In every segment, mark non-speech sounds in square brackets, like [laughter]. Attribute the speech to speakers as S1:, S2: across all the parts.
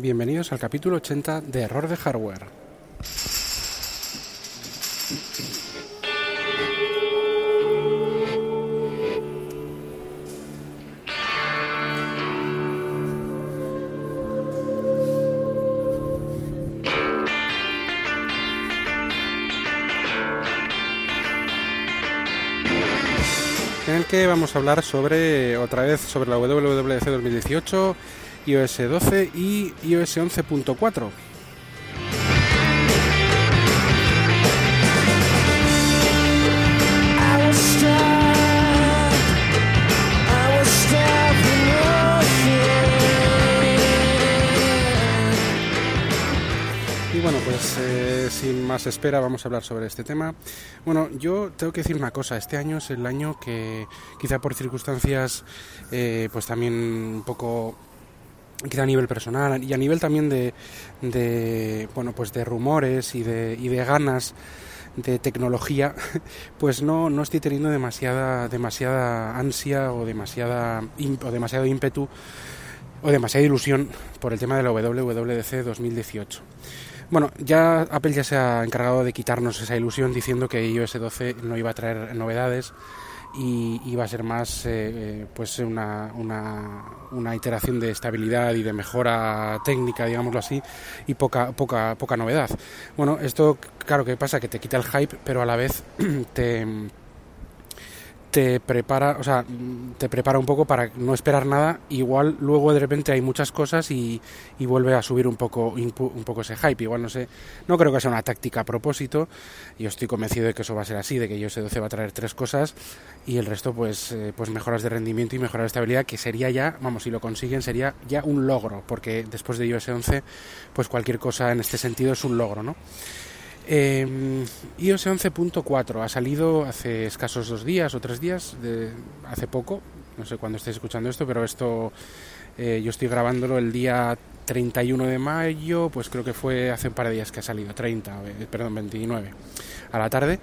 S1: Bienvenidos al capítulo 80 de Error de Hardware. en el que vamos a hablar sobre otra vez sobre la WWDC 2018, iOS 12 y iOS 11.4. Y bueno, pues eh, sin más espera vamos a hablar sobre este tema. Bueno, yo tengo que decir una cosa, este año es el año que quizá por circunstancias eh, pues también un poco quizá a nivel personal y a nivel también de, de bueno pues de rumores y de, y de ganas de tecnología [laughs] pues no, no estoy teniendo demasiada demasiada ansia o demasiada o demasiado ímpetu o demasiada ilusión por el tema de la WWDC 2018 bueno, ya Apple ya se ha encargado de quitarnos esa ilusión diciendo que iOS 12 no iba a traer novedades y iba a ser más eh, pues una, una, una, iteración de estabilidad y de mejora técnica, digámoslo así, y poca, poca, poca novedad. Bueno, esto claro que pasa que te quita el hype, pero a la vez [clears throat] te te prepara, o sea, te prepara un poco para no esperar nada. Igual luego de repente hay muchas cosas y, y vuelve a subir un poco, un poco ese hype. Igual no sé, no creo que sea una táctica a propósito. Yo estoy convencido de que eso va a ser así, de que iOS 12 va a traer tres cosas y el resto pues, eh, pues mejoras de rendimiento y mejoras de estabilidad, que sería ya, vamos, si lo consiguen sería ya un logro, porque después de iOS 11 pues cualquier cosa en este sentido es un logro, ¿no? Eh, iOS 11.4 ha salido hace escasos dos días o tres días, de, hace poco, no sé cuándo estéis escuchando esto, pero esto eh, yo estoy grabándolo el día 31 de mayo, pues creo que fue hace un par de días que ha salido, 30, eh, perdón, 29 a la tarde.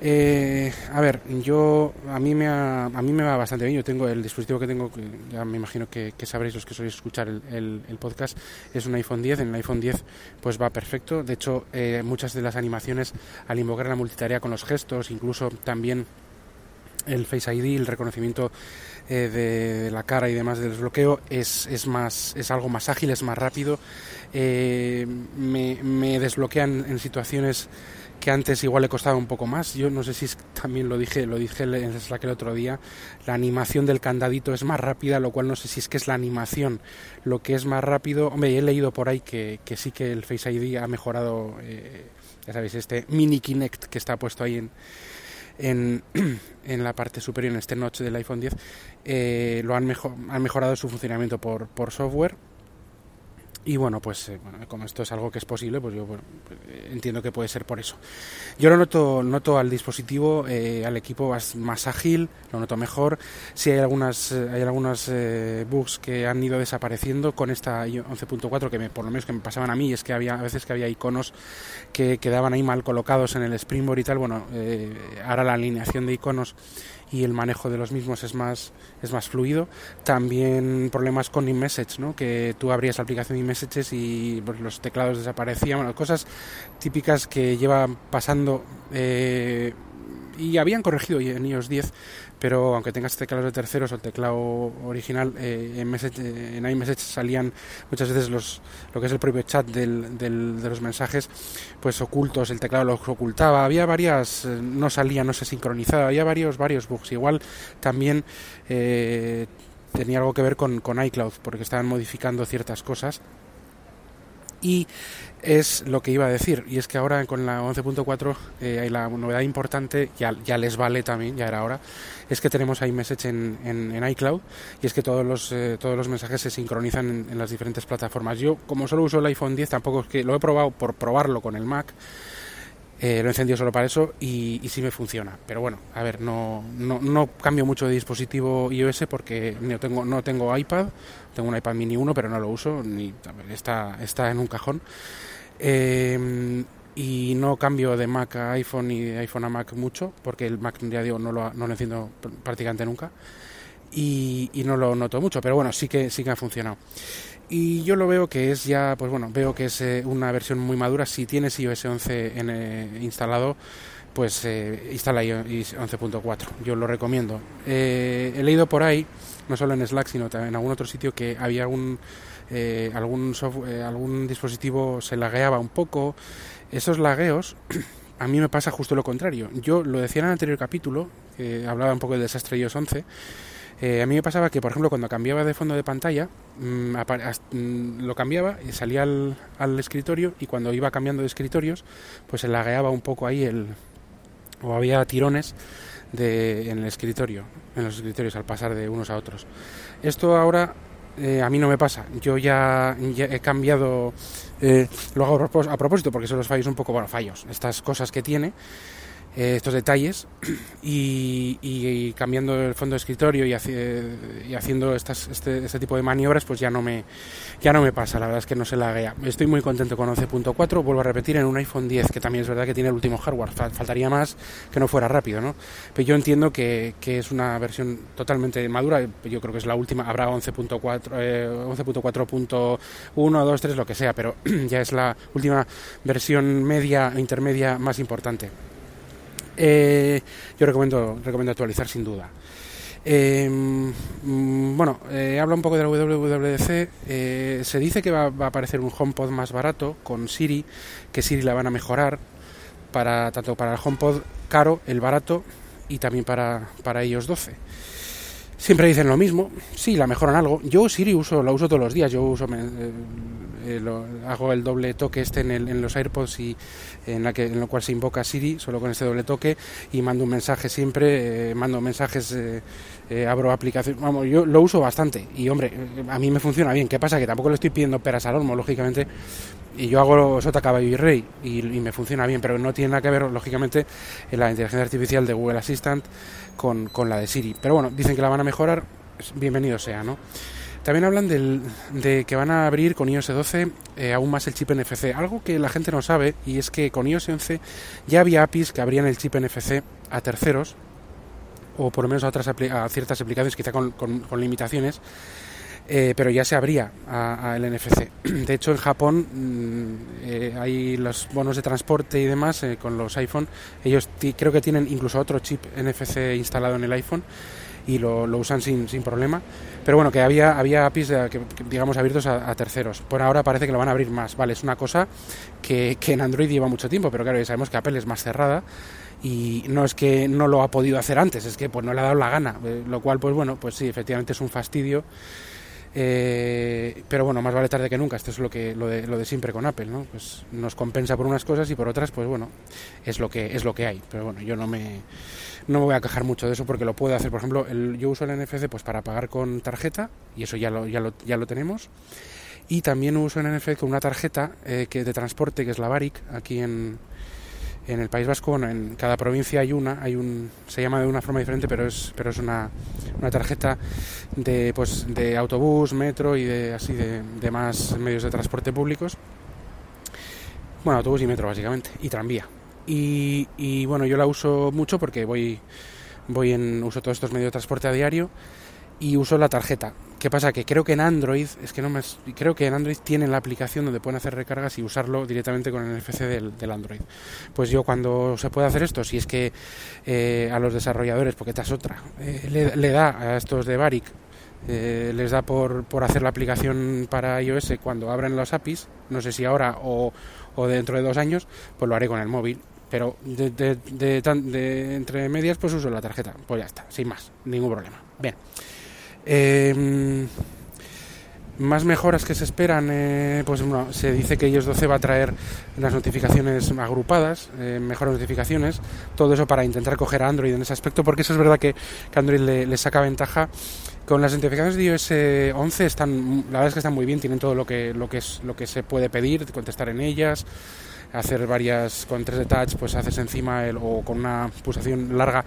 S1: Eh, a ver, yo a mí me a mí me va bastante bien. Yo tengo el dispositivo que tengo, ya me imagino que, sabréis los que sois escuchar el, el, el, podcast, es un iPhone 10. En el iPhone 10 pues va perfecto. De hecho, eh, muchas de las animaciones al invocar la multitarea con los gestos, incluso también el Face ID, el reconocimiento eh, de, de, la cara y demás del desbloqueo es, es más es algo más ágil, es más rápido. Eh, me, me desbloquean en situaciones que antes igual le costaba un poco más. Yo no sé si es, también lo dije, lo dije en Slack el otro día, la animación del candadito es más rápida, lo cual no sé si es que es la animación lo que es más rápido. Hombre, he leído por ahí que, que sí que el Face ID ha mejorado, eh, ya sabéis, este mini Kinect que está puesto ahí en, en, [clears throat] en, la parte superior, en este notch del iPhone 10, eh, lo han, mejor, han mejorado su funcionamiento por, por software y bueno, pues eh, bueno, como esto es algo que es posible, pues yo bueno, entiendo que puede ser por eso. Yo lo noto, noto al dispositivo, eh, al equipo más, más, ágil, lo noto mejor. Si hay algunas, eh, hay algunas eh, bugs que han ido desapareciendo con esta 11.4, que me, por lo menos que me pasaban a mí, es que había a veces que había iconos que quedaban ahí mal colocados en el Springboard y tal. Bueno, ahora la alineación de iconos y el manejo de los mismos es más, es más fluido. También problemas con iMessage, ¿no? que tú abrías la aplicación iMessages y pues, los teclados desaparecían, bueno, cosas típicas que llevan pasando eh, y habían corregido en iOS 10, pero aunque tengas teclados de terceros o el teclado original, eh, en, message, eh, en iMessage salían muchas veces los, lo que es el propio chat del, del, de los mensajes, pues ocultos, el teclado los ocultaba, había varias, eh, no salía, no se sincronizaba, había varios, varios bugs. Igual también eh, tenía algo que ver con, con iCloud, porque estaban modificando ciertas cosas y es lo que iba a decir y es que ahora con la 11.4 eh, la novedad importante ya, ya, les vale también ya era hora es que tenemos iMessage en, en, en iCloud y es que todos los eh, todos los mensajes se sincronizan en, en, las diferentes plataformas. Yo como solo uso el iPhone 10 tampoco es que lo he probado por probarlo con el Mac eh, lo he encendido solo para eso y, y sí me funciona. Pero bueno, a ver, no, no, no cambio mucho de dispositivo iOS porque no tengo, no tengo iPad, tengo un iPad mini 1, pero no lo uso, ni está, está en un cajón. Eh, y no cambio de Mac a iPhone y de iPhone a Mac mucho, porque el Mac, ya digo, no lo, no lo enciendo prácticamente nunca. Y, y, no lo noto mucho, pero bueno, sí que, sí que ha funcionado. Y yo lo veo que es ya, pues bueno, veo que es eh, una versión muy madura. Si tienes iOS 11 en, eh, instalado, pues eh, instala iOS 11.4. Yo lo recomiendo. he leído por ahí, no solo en Slack, sino en algún otro sitio, que había algún, algún, software, algún dispositivo se lagueaba un poco. Esos lagueos [clears throat] a mí me pasa justo lo contrario. Yo lo decía en el anterior capítulo, hablaba un poco del desastre iOS 11. Eh, a mí me pasaba que, por ejemplo, cuando cambiaba de fondo de pantalla, mm, mm, lo cambiaba y salía al, al, escritorio y cuando iba cambiando de escritorios, pues se lagueaba un poco ahí el... o había tirones de, en el escritorio, en los escritorios al pasar de unos a otros. Esto ahora eh, a mí no me pasa. Yo ya, he cambiado, eh, lo hago a propósito porque son los fallos un poco, bueno, fallos, estas cosas que tiene. Eh, estos detalles [clears throat] y, cambiando el fondo de escritorio y, y haciendo estas, este, este, tipo de maniobras pues ya no me ya no me pasa la verdad es que no se laguea. Estoy muy contento con 11.4 vuelvo a repetir en un iPhone 10 que también es verdad que tiene el último hardware faltaría más que no fuera rápido no pero yo entiendo que, que es una versión totalmente madura yo creo que es la última habrá 11.4 11.4.1 2 3 lo que sea pero [clears throat] ya es la última versión media intermedia más importante eh, yo recomiendo, recomiendo actualizar sin duda. Eh, mm, bueno, eh, habla un poco de la WWDC. Eh, se dice que va, a aparecer un HomePod más barato con Siri, que Siri la van a mejorar para tanto para el HomePod caro, el barato y también para, para iOS 12. Siempre dicen lo mismo, sí, la mejoran algo. Yo Siri uso, la uso todos los días. Yo uso, eh, hago el doble toque este en, en, los AirPods y en la que en lo cual se invoca Siri solo con este doble toque y mando un mensaje siempre eh, mando mensajes eh, abro aplicación vamos yo lo uso bastante. Y hombre a mí me funciona bien. Qué pasa que tampoco le estoy pidiendo peras al olmo lógicamente y yo hago sota caballo y rey y, y me funciona bien pero no tiene nada que ver lógicamente en la inteligencia artificial de Google Assistant con, con la de Siri. Pero bueno dicen que la van a mejorar bienvenido sea no también hablan de que van a abrir con iOS 12 eh, aún más el chip NFC, algo que la gente no sabe y es que con iOS 11 ya había APIs que abrían el chip NFC a terceros o por lo menos a, otras a ciertas aplicaciones quizá con, limitaciones, eh, pero ya se abría al NFC. [clears throat] De hecho, en Japón mm, eh, hay los bonos de transporte y demás con los iPhone. Ellos creo que tienen incluso otro chip NFC instalado en el iPhone y lo, lo usan sin, sin, problema. Pero bueno, que había, había APIs, que, digamos, abiertos a, terceros. Por ahora parece que lo van a abrir más. Vale, es una cosa que, que en Android lleva mucho tiempo, pero claro, ya sabemos que Apple es más cerrada y no es que no lo ha podido hacer antes, es que pues no le ha dado la gana, eh, lo cual pues bueno, pues sí, efectivamente es un fastidio. Eh, pero bueno, más vale tarde que nunca. Esto es lo que lo de, lo de siempre con Apple, ¿no? Pues nos compensa por unas cosas y por otras, pues bueno, es lo que es lo que hay. Pero bueno, yo no me no me voy a quejar mucho de eso porque lo puedo hacer. Por ejemplo, el, yo uso el NFC pues para pagar con tarjeta y eso ya lo, ya lo, ya lo tenemos. Y también uso el NFC con una tarjeta eh, que de transporte que es la Baric aquí en, en el País Vasco. en cada provincia hay una, hay un, se llama de una forma diferente, pero es, pero es una, una tarjeta de, pues, de autobús, metro y de así de, de más medios de transporte públicos. Bueno, autobús y metro básicamente, y tranvía. Y, bueno, yo la uso mucho porque voy, voy en, uso todos estos medios de transporte a diario y uso la tarjeta. ¿Qué pasa? Que creo que en Android, es que no me, creo que en Android tienen la aplicación donde pueden hacer recargas y usarlo directamente con el NFC del, Android. Pues yo cuando se puede hacer esto, si es que eh, a los desarrolladores, porque esta es otra, eh, le, da a estos de Baric, eh, les da por, por hacer la aplicación para iOS cuando abren los APIs, no sé si ahora o, o dentro de dos años, pues lo haré con el móvil pero de, de, entre medias pues uso la tarjeta, pues ya está, sin más, ningún problema. Bien. Em, más mejoras que se esperan, eh, pues bueno, se dice que iOS 12 va a traer las notificaciones agrupadas, eh, mejores notificaciones, todo eso para intentar coger a Android en ese aspecto, porque eso es verdad que, Android le, saca ventaja. Con las notificaciones de iOS 11 están, la verdad es que están muy bien, tienen todo lo que, lo que es, lo que se puede pedir, contestar en ellas, hacer varias con tres de touch pues haces encima el, o con una pulsación larga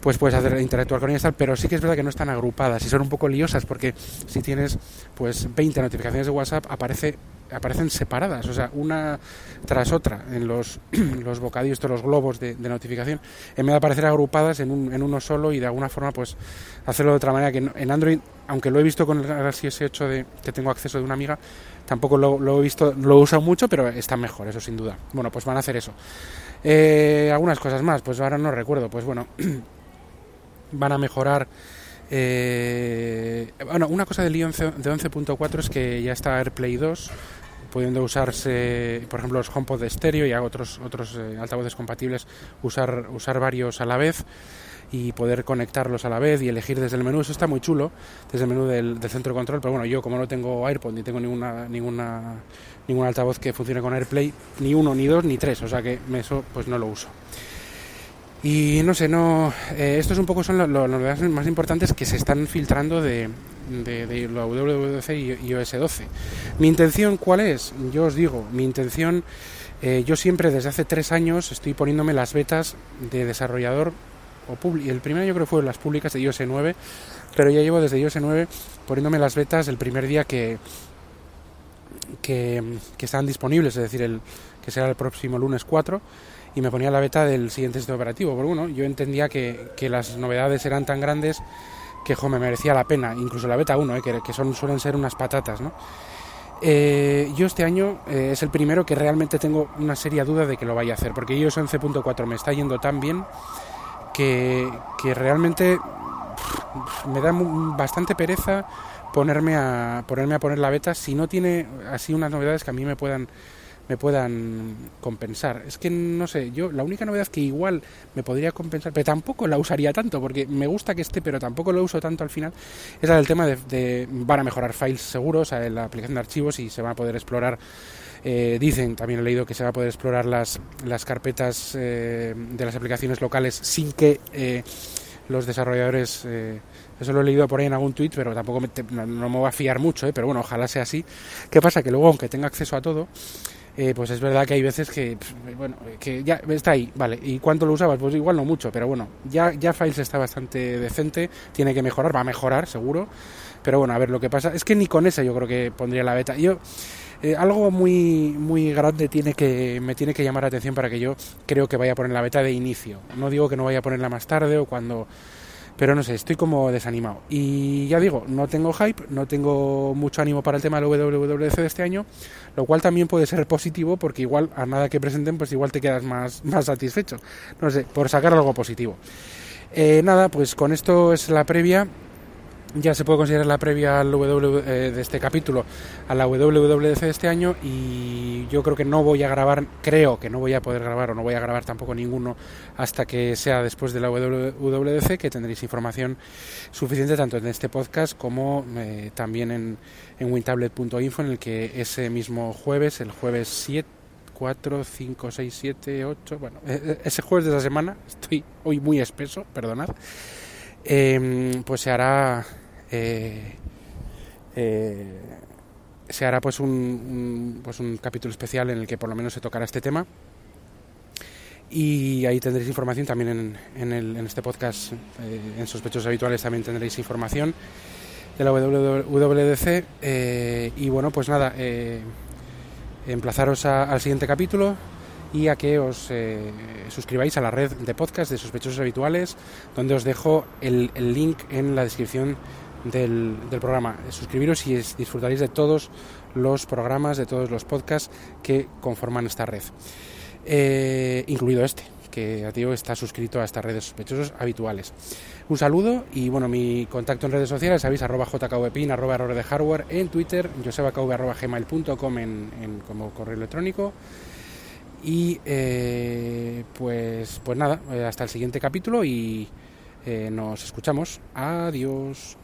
S1: pues puedes hacer interactuar con ellas tal pero sí que es verdad que no están agrupadas y son un poco liosas porque si tienes pues 20 notificaciones de WhatsApp aparece aparecen separadas, o sea, una tras otra en los, [clears throat] los bocadillos, los globos de, notificación, en vez de aparecer agrupadas en, un, en uno solo y de alguna forma pues hacerlo de otra manera que en Android, aunque lo he visto con el Galaxy S8 de, que tengo acceso de una amiga, tampoco lo, he visto, lo usado mucho, pero está mejor, eso sin duda. Bueno, pues van a hacer eso. Eh, algunas cosas más, pues ahora no recuerdo, pues bueno, [clears throat] van a mejorar eh, bueno, una cosa del iOS de 11.4 es que ya está AirPlay 2, pudiendo usarse, por ejemplo, los HomePod de estéreo y otros otros eh, altavoces compatibles, usar usar varios a la vez y poder conectarlos a la vez y elegir desde el menú. Eso está muy chulo, desde el menú del, centro de control. Pero bueno, yo como no tengo AirPod ni tengo ninguna ninguna ningún altavoz que funcione con AirPlay, ni uno, ni dos, ni tres, o sea que eso pues no lo uso. Y no sé, no, eh, estos un poco son las novedades más importantes que se están filtrando de, de, la WWDC y iOS 12. Mi intención, ¿cuál es? Yo os digo, mi intención, eh, yo siempre desde hace tres años estoy poniéndome las betas de desarrollador el primer año creo que fue las públicas de iOS 9, pero ya llevo desde iOS 9 poniéndome las betas el primer día que, que, que están disponibles, es decir, el que será el próximo lunes 4 y me ponía la beta del siguiente sistema operativo. Pero bueno, yo entendía que, que las novedades eran tan grandes que me merecía la pena, incluso la beta 1, eh, que, que, son, suelen ser unas patatas, ¿no? Eh, yo este año eh, es el primero que realmente tengo una seria duda de que lo vaya a hacer, porque iOS 11.4 me está yendo tan bien que, que realmente me da bastante pereza ponerme a ponerme a poner la beta. Si no tiene así unas novedades que a mí me puedan me puedan compensar. Es que no sé, yo la única novedad que igual me podría compensar, pero tampoco la usaría tanto, porque me gusta que esté, pero tampoco lo uso tanto al final, es la del tema de, van a mejorar files seguros, en la aplicación de archivos y se van a poder explorar. Eh, dicen, también he leído que se va a poder explorar las, las carpetas eh, de las aplicaciones locales sin que eh, los desarrolladores eso lo he leído por ahí en algún tuit, pero tampoco me, no, no, me voy a fiar mucho, pero bueno, ojalá sea así. ¿Qué pasa? Que luego, aunque tenga acceso a todo, eh, pues es verdad que hay veces que, bueno, que ya está ahí, vale. ¿Y cuánto lo usabas? Pues igual no mucho, pero bueno, ya, ya Files está bastante decente, tiene que mejorar, va a mejorar seguro, pero bueno, a ver lo que pasa. Es que ni con esa yo creo que pondría la beta. Yo, eh, algo muy, muy grande tiene que, me tiene que llamar la atención para que yo creo que vaya a poner la beta de inicio. No digo que no vaya a ponerla más tarde o cuando pero no sé, estoy como desanimado. Y ya digo, no tengo hype, no tengo mucho ánimo para el tema del WWDC de este año, lo cual también puede ser positivo porque igual a nada que presenten, pues igual te quedas más, más satisfecho. No sé, por sacar algo positivo. Eh, nada, pues con esto es la previa ya se puede considerar la previa al w, eh, de este capítulo a la WWDC de este año y yo creo que no voy a grabar, creo que no voy a poder grabar o no voy a grabar tampoco ninguno hasta que sea después de la WWDC, que tendréis información suficiente tanto en este podcast como eh, también en, en wintablet.info en el que ese mismo jueves, el jueves 7, 4, 5, 6, 7, 8, bueno, e, e, ese jueves de la semana, estoy hoy muy espeso, perdonad, eh, pues se hará eh, eh, se hará pues un, pues un capítulo especial en el que por lo menos se tocará este tema. Y ahí tendréis información también en, en, el, en este podcast eh, en sospechosos habituales también tendréis información de la WWDC y bueno pues nada emplazaros al siguiente capítulo y a que os suscribáis a la red de podcast de sospechosos habituales donde os dejo el, el link en la descripción del, programa. Suscribiros y disfrutaréis de todos los programas, de todos los podcasts que conforman esta red, eh, incluido este, que a ti está suscrito a estas redes sospechosos habituales. Un saludo y bueno, mi contacto en redes sociales, sabéis, arroba jkvpin, arroba error de hardware en Twitter, josebakv arroba gmail.com en, en, como correo electrónico. Y eh, pues, pues nada, eh, hasta el siguiente capítulo y nos escuchamos. Adiós.